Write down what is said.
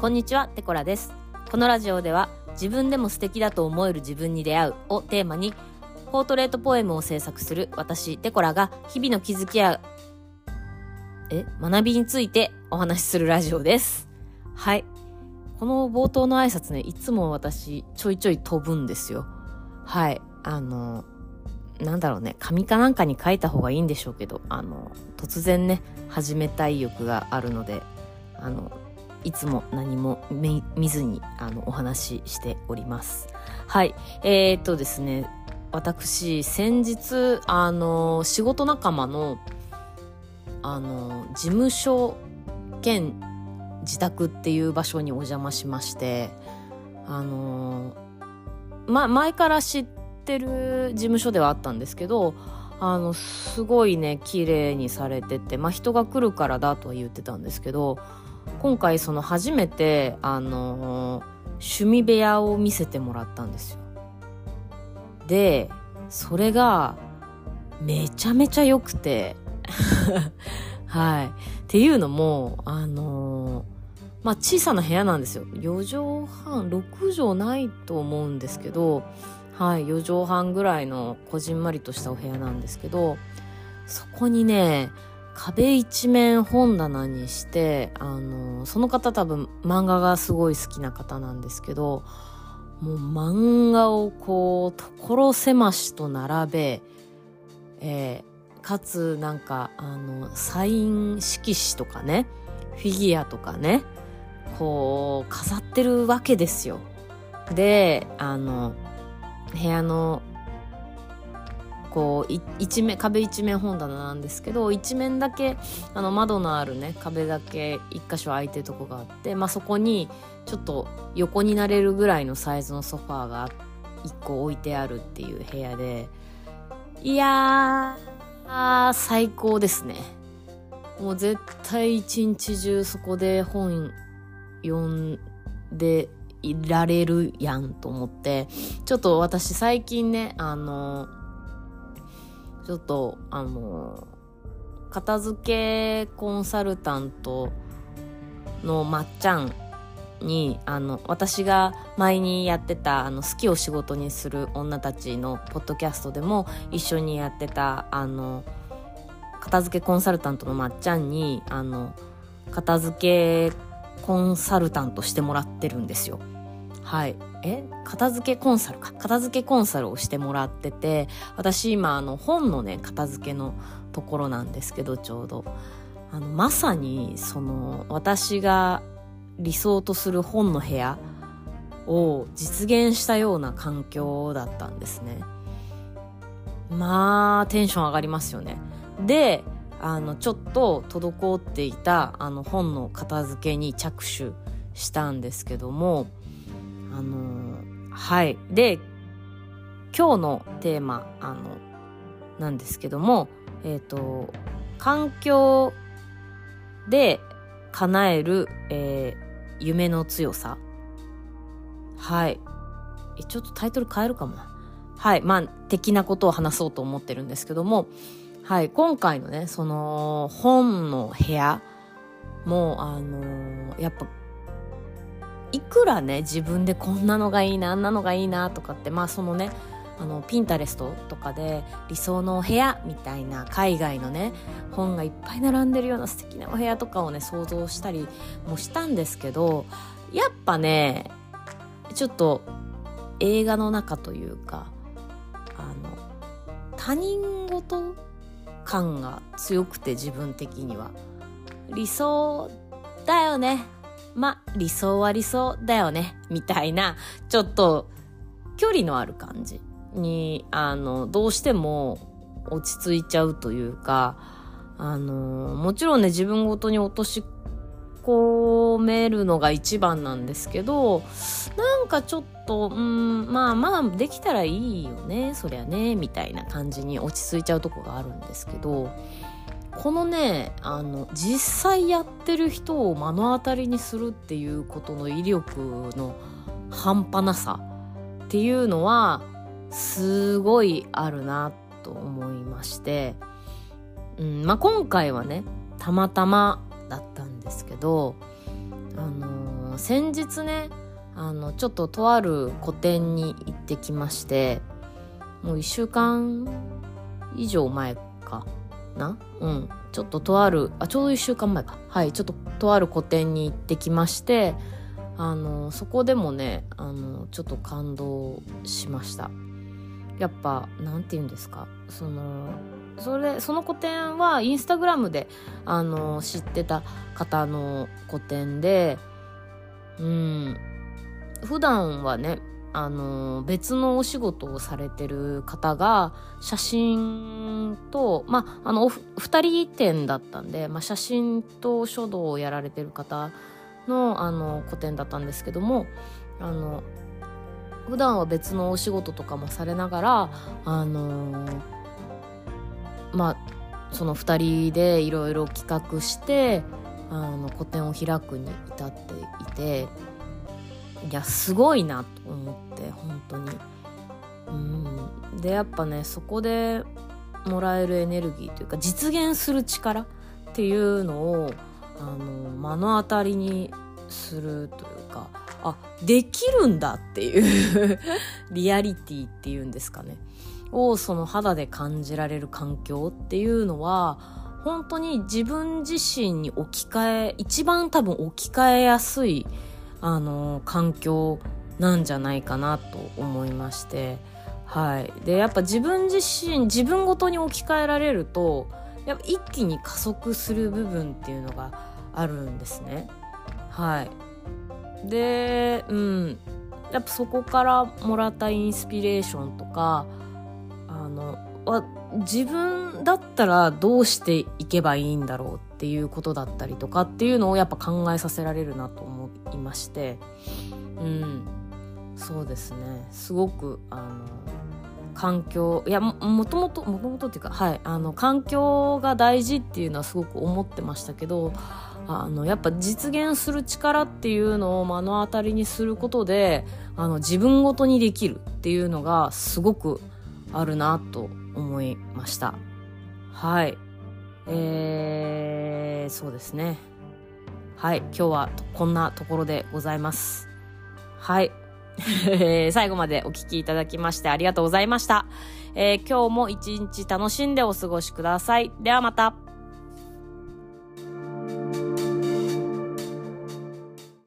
こんにちは、テコラです。このラジオでは自分でも素敵だと思える自分に出会うをテーマにポートレートポエムを制作する私、テコラが日々の気づきやえ、学びについてお話しするラジオです。はい。この冒頭の挨拶ね、いつも私ちょいちょい飛ぶんですよ。はい。あの、なんだろうね、紙かなんかに書いた方がいいんでしょうけど、あの、突然ね、始めたい欲があるので、あの、いつも何も見見ずにあのお話ししております。はい。えー、っとですね、私、先日、あの、仕事仲間の、あの、事務所兼自宅っていう場所にお邪魔しまして、あの、ま、前から知ってる事務所ではあったんですけど、あの、すごいね、綺麗にされてて、まあ、人が来るからだとは言ってたんですけど、今回その初めて、あの趣味部屋を見せてもらったんですよ。で、それが、めちゃめちゃ良くて、はい。っていうのも、あのまあ、小さな部屋なんですよ。4畳半、6畳ないと思うんですけど、はい、4畳半ぐらいのこじんまりとしたお部屋なんですけど、そこにね、壁一面本棚にして、あの、その方多分漫画がすごい好きな方なんですけど、もう漫画をこう、所狭しと並べ、えーかつなんか、あの、サイン色紙とかね、フィギュアとかね、こう、飾ってるわけですよ。で、あの、部屋のこう一面壁一面本棚なんですけど一面だけあの窓のあるね壁だけ一箇所空いてるとこがあって、まあ、そこにちょっと横になれるぐらいのサイズのソファーが一個置いてあるっていう部屋でいやー最高ですね。もう絶対一日中そこで本読んでいられるやんと思ってちょっと私最近ねあのちょっとあの片付けコンサルタントのまっちゃんにあの私が前にやってたあの好きを仕事にする女たちのポッドキャストでも一緒にやってたあの片付けコンサルタントのまっちゃんにあの片付けコンサルタントしてもらってるんですよ。はい。え？片付けコンサルか。片付けコンサルをしてもらってて、私今あの本のね、片付けのところなんですけど、ちょうど。あの、まさにその私が理想とする本の部屋を実現したような環境だったんですね。まあ、テンション上がりますよね。で、あの、ちょっと滞っていたあの本の片付けに着手したんですけども、あのはい。で、今日のテーマ、あの、なんですけども、えっ、と、環境で叶える、えー夢の強さ。はい。えちょっとタイトル変えるかもな。はい。まあ、的なことを話そうと思ってるんですけども、はい。今回のね、その、本の部屋も、あのーやっぱ、いくらね自分でこんなのがいいなあんなのがいいなとかってまあそのねあのピンタレストとかで理想のお部屋みたいな海外のね本がいっぱい並んでるような素敵なお部屋とかをね想像したりもしたんですけどやっぱねちょっと映画の中というかあの他人事感が強くて自分的には。理想だよね。ま、理想は理想だよね、みたいな、ちょっと距離のある感じに、あの、どうしても落ち着いちゃうというか、あの、もちろんね、自分ごとに落とし込めるのが一番なんですけど、なんかちょっと、うん、まあまあ、できたらいいよね、そりゃね、みたいな感じに落ち着いちゃうとこがあるんですけど、このねあの実際やってる人を目の当たりにするっていうことの威力の半端なさっていうのはすごいあるなと思いまして、うんまあ、今回はねたまたまだったんですけど、あのー先日ねあのちょっととある個展に行ってきましてもう1週間以上前か。な。うん。ちょっととあるあちょうど1週間前か。はいちょっととある個展に行ってきましてあのそこでもねあのちょっと感動しました。やっぱなんて言うんですか。そのそれその個展はインスタグラムであの知ってた方の個展でうん。普段はねあの別のお仕事をされてる方が写真とまああのお二人展だったんで、まあ、写真と書道をやられてる方のあの個展だったんですけどもあの普段は別のお仕事とかもされながらあのまあその2人でいろいろ企画してあの個展を開くに至っていていやすごいなと思って本当に。うんでやっぱねそこでもらえるエネルギーというか実現する力っていうのをあの目の当たりにするというかあできるんだっていう リアリティっていうんですかねをその肌で感じられる環境っていうのは本当に自分自身に置き換え一番多分置き換えやすいあの環境なんじゃないかなと思いまして。はい。でやっぱ自分自身自分ごとに置き換えられるとやっぱ一気に加速する部分っていうのがあるんですね。はい。でうん。やっぱそこからもらったインスピレーションとかあの自分だったらどうしていけばいいんだろうっていうことだったりとかっていうのをやっぱ考えさせられるなと思いましてうんそうですね。すごくあの環境いやもともともともとっていうかはいあの環境が大事っていうのはすごく思ってましたけどあのやっぱ実現する力っていうのを目の当たりにすることであの自分ごとにできるっていうのがすごくあるなと思いました。はい。えー、そうですね。はい今日はこんなところでございます。はい。最後までお聴きいただきましてありがとうございました、えー、今日も一日楽しんでお過ごしください。ではまた。